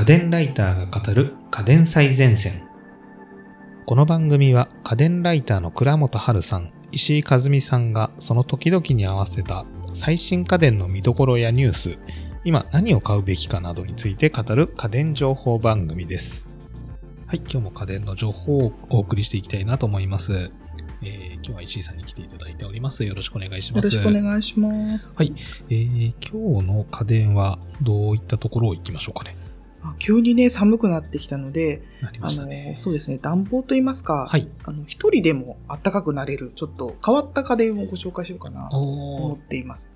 家電ライターが語る家電最前線。この番組は家電ライターの倉本春さん、石井和美さんがその時々に合わせた最新家電の見どころやニュース、今何を買うべきかなどについて語る家電情報番組です。はい、今日も家電の情報をお送りしていきたいなと思います。えー今日は石井さんに来ていただいております。よろしくお願いします。よろしくお願いします。はい。えー今日の家電はどういったところを行きましょうかね。あ急にね、寒くなってきたので、なりまあしたねの、。そうですね、暖房といいますか、はい。あの、一人でも暖かくなれる、ちょっと変わった家電をご紹介しようかなと思おっています。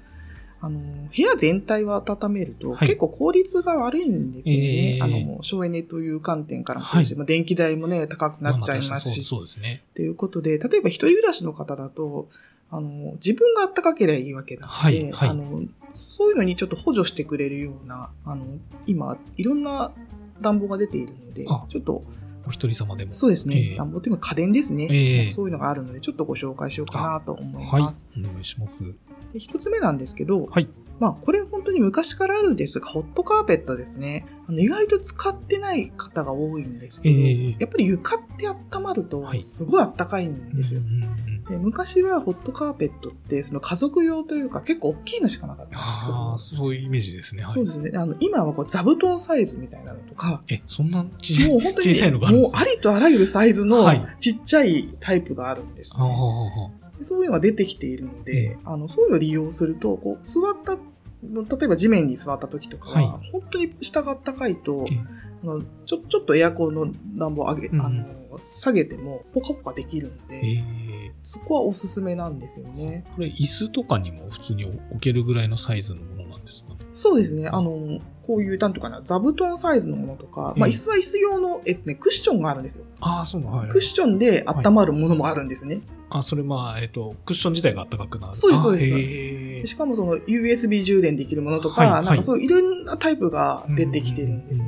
あの、部屋全体を温めると、はい結構効率が悪いんですよね。えーあの、省エネという観点からもそうですし、まあ電気代もね、高くなっちゃいますし、そうそうですね。っていうことで、例えば一人暮らしの方だと、あの、自分が暖かければいいわけなので、はいはいあの、そういうのにちょっと補助してくれるような、あの、今、いろんな暖房が出ているのであ、ちょっと、お一人様でも。そうですね、ええ暖房っていうのは家電ですね、ええそういうのがあるので、ちょっとご紹介しようかなと思いはい。ます。お願いします。で一つ目なんですけど、はい。まあ、これ本当に昔からあるんですが、ホットカーペットですね。あの意外と使ってない方が多いんですけど、ええやっぱり床って温まるとはい、すごい暖かいんですよ。うんうんうんで昔はホットカーペットってその家族用というか結構大きいのしかなかったんですけど。ああ、そういうイメージですね。はい。そうですね。あの今はこう座布団サイズみたいなのとか。え、そんなちもう本当に小さいのがあるんもうですかありとあらゆるサイズのはい。ちっちゃいタイプがあるんです、ああ、あでそういうのが出てきているので、あのそういうのを利用するとこう座った例えば地面に座った時とかは、は本当に下が暖かいとえあのちょちょっとエアコンの暖房上げ、うんあの下げてもポカポカできるので、ええそこはおすすめなんですよね。これ、椅子とかにも普通に置けるぐらいのサイズのものなんですかね？そうですね。あの、こういう、なんとかな、座布団サイズのものとか、まあ、ええ椅子は椅子用の、えっとね、クッションがあるんですよ。ああ、そうなのはい。クッションで温まるものもあるんですね。あ、それまあ、えっと、クッション自体が暖かくなる。そうですそうですしかもその USB 充電できるものとか、はいはいなんかそういういろんなタイプが出てきてるんです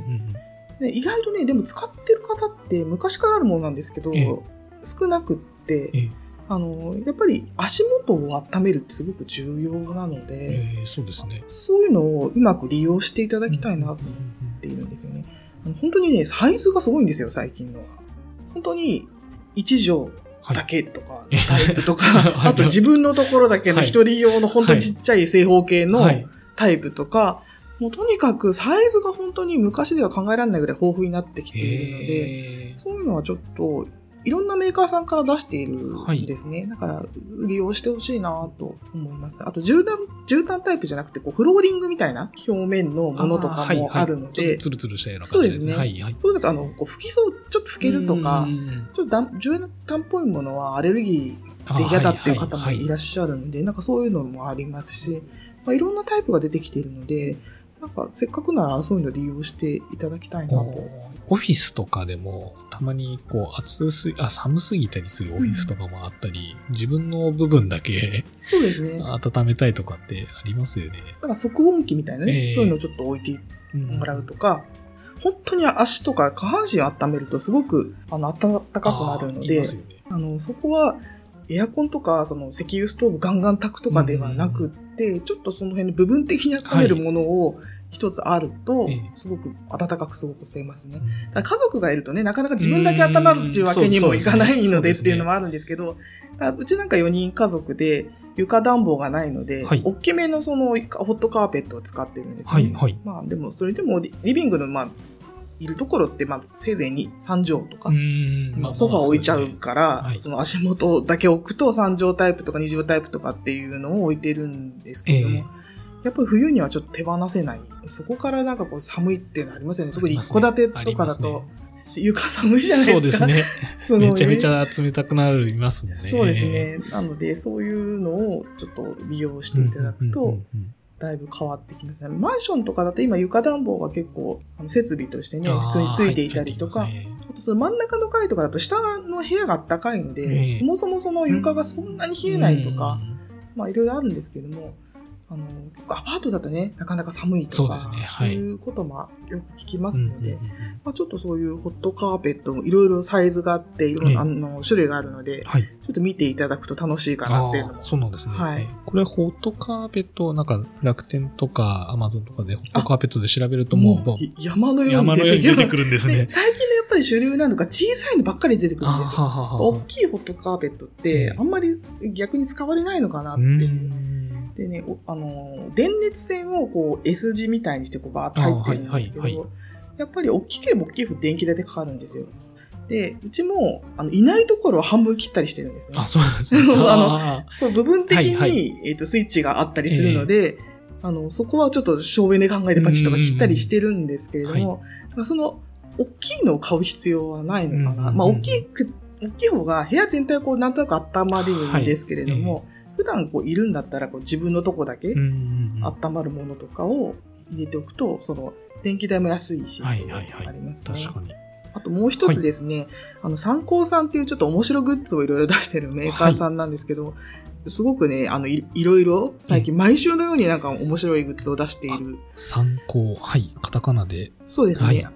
意外とね、でも使ってる方って昔からあるものなんですけど、ええ少なくって、ええあの、やっぱり足元を温めるってすごく重要なので、ええそうですね。そういうのをうまく利用していただきたいなと思っているんですよね。あの本当にね、サイズがすごいんですよ、最近のは。本当に1畳はいだけとか、えタイプとか、はいあと自分のところだけのはい一人用の本当にちっちゃい正方形のはい。タイプとか、もうとにかくサイズが本当に昔では考えられないぐらい豊富になってきているので、そういうのはちょっと、いろんなメーカーさんから出しているんですね。だから、利用してほしいなと思います。あと、絨毯、絨毯タイプじゃなくて、こう、フローリングみたいな表面のものとかもあるのでちょっと、ツルツルしたような感じですね。そうですね。はいはい。そうだと、あの、こう、拭きそう、ちょっと拭けるとかう、んちょっと絨毯っぽいものはアレルギーで嫌だっていう方もいらっしゃるので、なんかそういうのもありますし、まあ、いろんなタイプが出てきているので、なんかせっかくならそういうの利用していただきたいなと。オフィスとかでも、たまにこう、暑すぎ、あ、寒すぎたりするオフィスとかもあったり、自分の部分だけそうですね。だ温めたいとかってありますよね。から即音機みたいなね、ええ。そういうのをちょっと置いてもらうとか、本当に足とか下半身を温めるとすごくあの暖かくなるのであね。あの、そこはエアコンとか、その石油ストーブガンガン炊くとかではなくって、ちょっとその辺の部分的に温めるものを一つあるとええ、すごく暖かく過ごせますね。家族がいるとね、なかなか自分だけ温まるっていうわけにもいかないのでっていうのもあるんですけど、うちなんか4人家族で床暖房がないので、はい。大きめのそのホットカーペットを使ってるんですね。はいはい。まあでもそれでもリリビングのまあ、いるところってまあせいぜいに3畳とか、うんまあ、ソファー置いちゃうから、はい。その足元だけ置くと3畳タイプとか2畳タイプとかっていうのを置いてるんですけれども、ええやっぱり冬にはちょっと手放せない。そこからなんかこう寒いっていうのありますよね。特に一戸建てとかだと、床寒いじゃないそうでか。ですすね。すごいねめちゃめちゃ冷たくなりますもんね。そうですね。なので、そういうのをちょっと利用していただくとうんうんうん、うんだいぶ変わってきますね。マンションとかだと今床暖房が結構設備としてね、普通についていたりとか、ねあとその真ん中の階とかだと下の部屋が暖かいので、ええそもそもその床がそんなに冷えないとか、まあいろいろあるんですけども、あの、結構アパートだとね、なかなか寒いとか、そうですねはいいうこともよく聞きますので、うんうんうんまあ、ちょっとそういうホットカーペットもいろいろサイズがあって、いろんな、ええあの種類があるので、はい。ちょっと見ていただくと楽しいかなっていうのも。そうなんですね。はいえこれ、ホットカーペット、なんか、楽天とかアマゾンとかでホットカーペットで調べるともう、もうい山のよう山に出てくるんですねで。最近のやっぱり主流なのが小さいのばっかり出てくるんですよ。ははは大きいホットカーペットって、あんまり逆に使われないのかなってういう。んでね、おあの、電熱線をこう S 字みたいにしてこうバーッと入ってるんですけど、あはいはいはやっぱり大きければ大きいほど電気代ってかかるんですよ。で、うちも、あの、いないところは半分切ったりしてるんですね。あ、そうなんですね。ああこう部分的に、はいはいえっ、と、スイッチがあったりするので、あの、そこはちょっと省エネ考えてパチッとか切ったりしてるんですけれども、だからその、大きいのを買う必要はないのかな。まあ、大きく、大きい方が部屋全体をこう、なんとなく温まるんですけれども、普段こう、いるんだったら、こう、自分のとこだけ温まるものとかを入れておくと、その、電気代も安いし、はいはいはいありますね。確かに。あともう一つですね、あの、参考さんっていうちょっと面白グッズをいろいろ出してるメーカーさんなんですけど、すごくね、あのい、いろいろ、最近毎週のようになんか面白いグッズを出している。参考。はい。カタカナで。そうですね。はい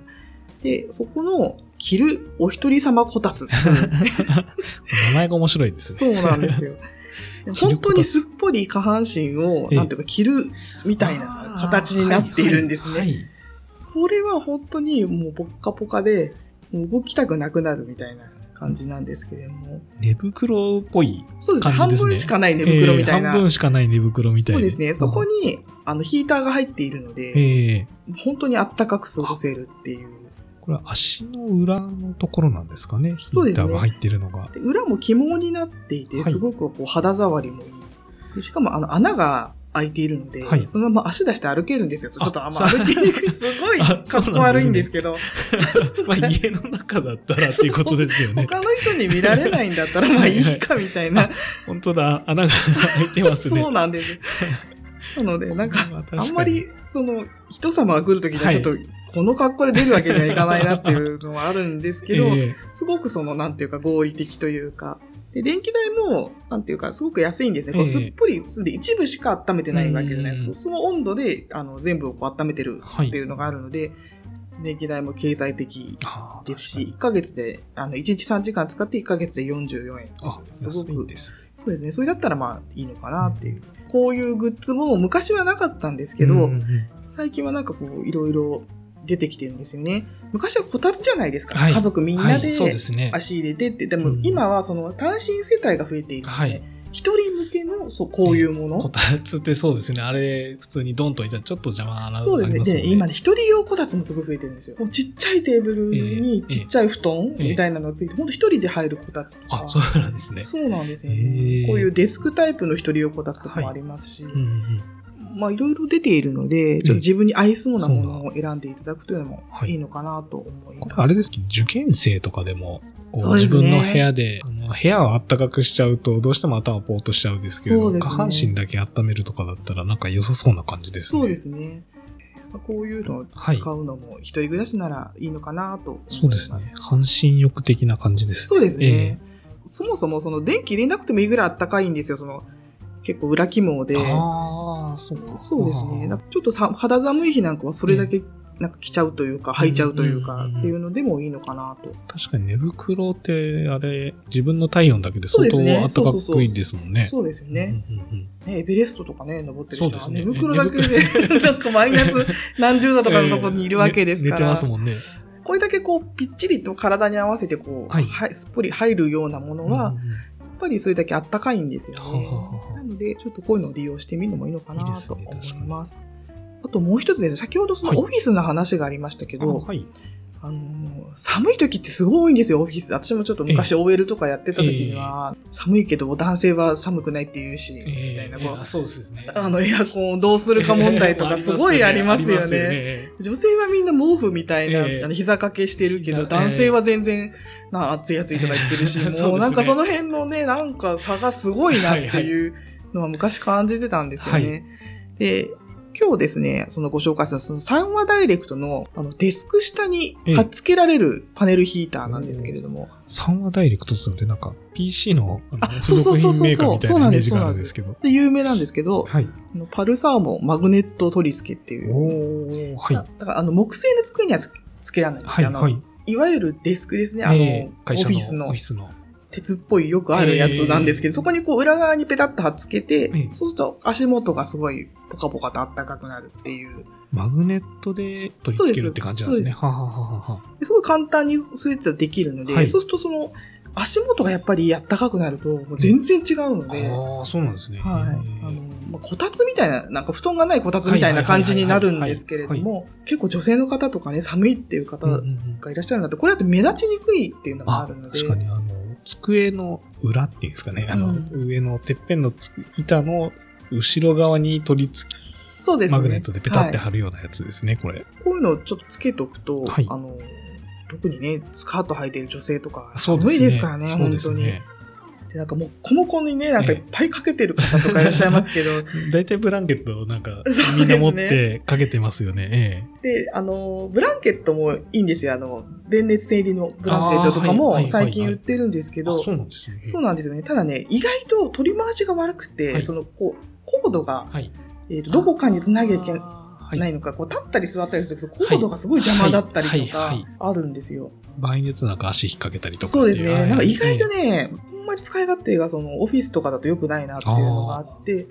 で、そこの、着るお一人様こたつ 名前が面白いですね。そうなんですよ。本当にすっぽり下半身を、ええなんていうか、着るみたいな形になっているんですね。はいはいはいこれは本当にもうポッカポカで、動きたくなくなるみたいな感じなんですけれども。寝袋っぽいそうですね。半。分しかない寝袋みたいな。えー半分しかない寝袋みたいな。そうですね。そこに、あの、ヒーターが入っているので、ええ本当にあったかく過ごせるっていう。これは足の裏のところなんですかね？ヒーターが入ってるのが。で裏も起毛になっていて、はいすごくこう肌触りもいい。でしかも、あの、穴が開いているので、はいそのまま足出して歩けるんですよ。ちょっとあんま歩きにくい。すごいあかっこ悪いんですけど、まあ家の中だったらっていうことですよね。他の人に見られないんだったら、まあいいかみたいな。本当だ。穴が開いてますね。そうなんです。なので、なんかまあんまり、その、人様が来るときにはちょっと、この格好で出るわけにはいかないなっていうのはあるんですけど、ええ。すごくその、なんていうか合理的というか、で、電気代も、なんていうか、すごく安いんですね。こうええすっぽり包んで一部しか温めてないわけじゃない。うんそその温度で、あの、全部をこう温めてるはいっていうのがあるので、電気代も経済的ですし、1ヶ月で、あの、1日3時間使って1ヶ月で44円。あ、すごく。そうですね。それだったらまあいいのかなっていう。こういうグッズも昔はなかったんですけど、最近はなんかこう、いろいろ出てきてるんですよね。昔はこたつじゃないですか。はい家族みんなで。足入れてって。でもうん今はその単身世帯が増えているので、はい一人向けのそうこういうもの？こたつってそうですね。あれ、普通にドンといたらちょっと邪魔なそうですね。で、今ね、一人用こたつもすごい増えてるんですよ。もうちっちゃいテーブルにええちっちゃい布団ええみたいなのがついて、ほんと一人で入るこたつとか。あ、そうなんですね。そうなんですよへね。えこういうデスクタイプの一人用こたつとかもありますし。うんうんうんまあいろいろ出ているので、ちょっと自分に合いそうなものを選んでいただくというのもはいいいのかなと思いこます。れあれですけど、受験生とかでも、自分の部屋で、あの部屋を暖かくしちゃうと、どうしても頭ポーっとしちゃうんですけれど、ね下半身だけ温めるとかだったら、なんか良さそうな感じですね。そうですね。まあこういうのを使うのも一人暮らしならいいのかなと思い。そうですね。半身浴的な感じですね。そうですえね。そもそもその電気入れなくてもいいぐらい暖かいんですよ。その結構裏起毛で。ああ、そうか。そうですね。ちょっとさ肌寒い日なんかはそれだけなんか着ちゃうというか、履いちゃうというかっていうのでもいいのかなと。確かに寝袋って、あれ、自分の体温だけで相当暖かくいいですもんね。そうですよね。ね、エベレストとかね、登ってる人はね寝袋だけで、なんかマイナス何十度とかのところにいるわけですから。ね寝てますもんね。これだけこう、ぴっちりと体に合わせてこう、はいはい、すっぽり入るようなものは、やっぱりそれだけあったかいんですよね。なので、ちょっとこういうのを利用してみるのもいいのかなと思います。あともう一つですね、先ほどそはい。のオフィスの話がありましたけど、あはい。あのー寒い時ってすごい多いんですよ、オフィス。私もちょっと昔え OL とかやってた時には、寒いけど男性は寒くないって言うし、みたいな、こうええ。あそうですね。あの、エアコンをどうするか問題とかすごいありますよ ありね。女性はみんな毛布みたいな、ええ。あの膝掛けしてるけど、膝男性は全然、な、暑い暑いとか言ってるし、もうなんかその辺のね、なんか差がすごいなっていうのは昔感じてたんですよね。はい。で、今日ですね、そのご紹介するその3話ダイレクトのあのデスク下に貼っ付けられるパネルヒーターなんですけれども。3話ダイレクトってってなんか PC のあの付属品メーカーみたいなイメージがあるんですけど。で有名なんですけど、はい。パルサーモンマグネット取り付けっていう。おー、はい。だからあの木製の机にはつつけられないんですはい、よ。あのはい。いわゆるデスクですね。あの、えーオフィスのオフィスの。鉄っぽいよくあるやつなんですけど、えーそこにこう裏側にペタッと貼っつけて、ええそうすると足元がすごいポカポカと暖かくなるっていう。マグネットで取り付けるって感じなんですね。そははははは。ですごい簡単にそうやってできるので、はいそうするとその足元がやっぱり暖かくなると全然違うので、ああ、そうなんですね。はい。あへのー、まあ、こたつみたいな、なんか布団がないこたつみたいな感じになるんですけれども、結構女性の方とかね、寒いっていう方うんうんうんがいらっしゃるので、これだと目立ちにくいっていうのもああるので、確かに、あの、机の裏っていうんですかね。あの、うん上のてっぺんのつ板の後ろ側に取り付き、そうですね。マグネットでペタってはい貼るようなやつですね、これ。こういうのをちょっとつけとくと、はいあの、特にね、スカート履いてる女性とか、そうですね。寒いですからね、本当に。なんかもう、こもこにね、なんかいっぱいかけてる方とかいらっしゃいますけど、大体ブランケットをなんかみんな持ってかけてますよね。で、あの、ブランケットもいいんですよ。あの、電熱線入りのブランケットとかも最近売ってるんですけええ。ど、あ、そうなんですね。そうなんですよね。ただね、意外と取り回しが悪くて、はいその、こう、コードが、はい。えーとどこかにつなぎゃ。ないのか、こう、立ったり座ったりすると、コードがすごい邪魔だったりとかあるんですよ。場合によってなんか足引っ掛けたりとか。そうですね。はいなんか意外とね、あんまり使い勝手がそのオフィスとかだと良くないなっていうのがあって、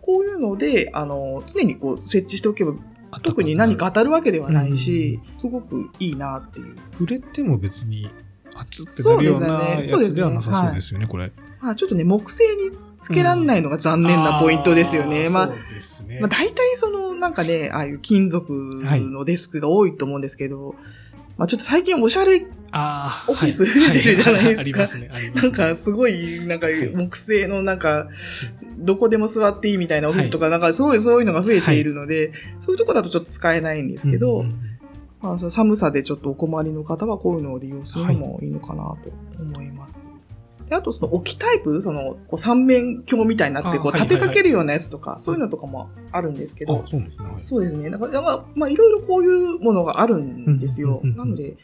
こういうので、あの、常にこう設置しておけば、あ特に何か当たるわけではないし、すごくいいなっていう。触れても別に熱ってなるようなやそうですねつではなさそうですよね、これ。まあちょっとね、木製につけらんないのが残念なポイントですよね。まあーそうですね。まあ、大体その、なんかね、ああいう金属のデスクが多いと思うんですけど、まあちょっと最近おしゃれ、オフィスはい出てるじゃないですか。なんかすごい、なんか木製のなんか、どこでも座っていいみたいなオフィスとか、なんかすごいそういうのが増えているので、そういうとこだとちょっと使えないんですけど、うんうんうん。まあ、その寒さでちょっとお困りの方はこういうのを利用するのもいいのかなと思います。であと、その置きタイプ、その、こう三面鏡みたいになって、こう立てかけるようなやつとか、そういうのとかもあるんですけど、あ、そうですね。なんか、まあ、いろいろこういうものがあるんですよ。うんうんうんうんなので、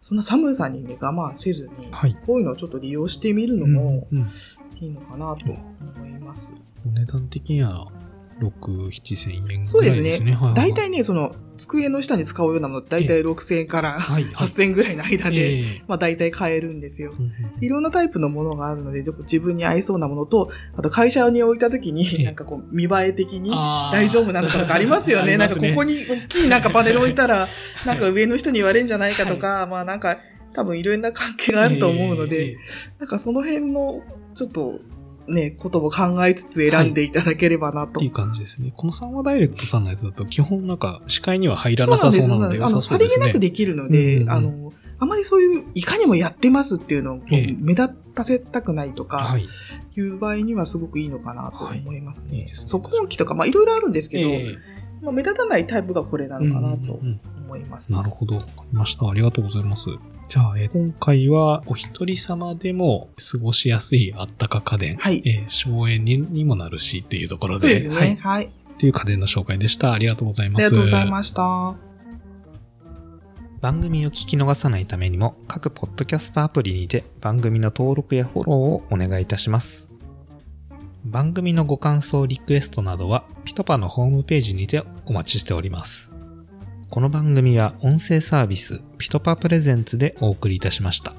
そんな寒さにね、我慢せずに、はい。こういうのをちょっと利用してみるのうんもうんいいのかなと思います。お値段的には6、7千円ぐらいですね。そうですね。はいはい。はい大体ね、その、机の下に使うようなもの、大体6000円からはいはい。8000円ぐらいの間で、ええ。まあ大体買えるんですよ。いろんなタイプのものがあるので、自分に合いそうなものと、あと会社に置いた時ええ。に、なんかこう、見栄え的に大丈夫なのかとかありますよね。あなんかここに大きいなんかパネル置いたら、なんか上の人に言われるんじゃないかとか、まあなんか多分いろんな関係があると思うので、ええ。なんかその辺のちょっとね、ことも考えつつ選んでいただければなと。っていう感じですね。このサンワダイレクトさんのやつだと基本なんか視界には入らなさそうなので良あの、さそうですねさりげなく。できるので、うんうんうんあの、あまりそういう、いかにもやってますっていうのを目立たせたくないとか、はい。いう場合にはすごくいいのかなと思いますね。はいいいですね測音機とか、まあいろいろあるんですけど、ええまあ、目立たないタイプがこれなのかなとうんうんうん思います。なるほど。わかりました。ありがとうございます。じゃあ、えー今回はお一人様でも過ごしやすいあったか家電、はいえー省エネにもなるしっていうところで、そうですね。はい。はい。っていう家電の紹介でした。ありがとうございます。ありがとうございました。番組を聞き逃さないためにも各ポッドキャストアプリにて番組の登録やフォローをお願いいたします。番組のご感想、リクエストなどはピトパのホームページにてお待ちしております。この番組は音声サービスピトパプレゼンツでお送りいたしました。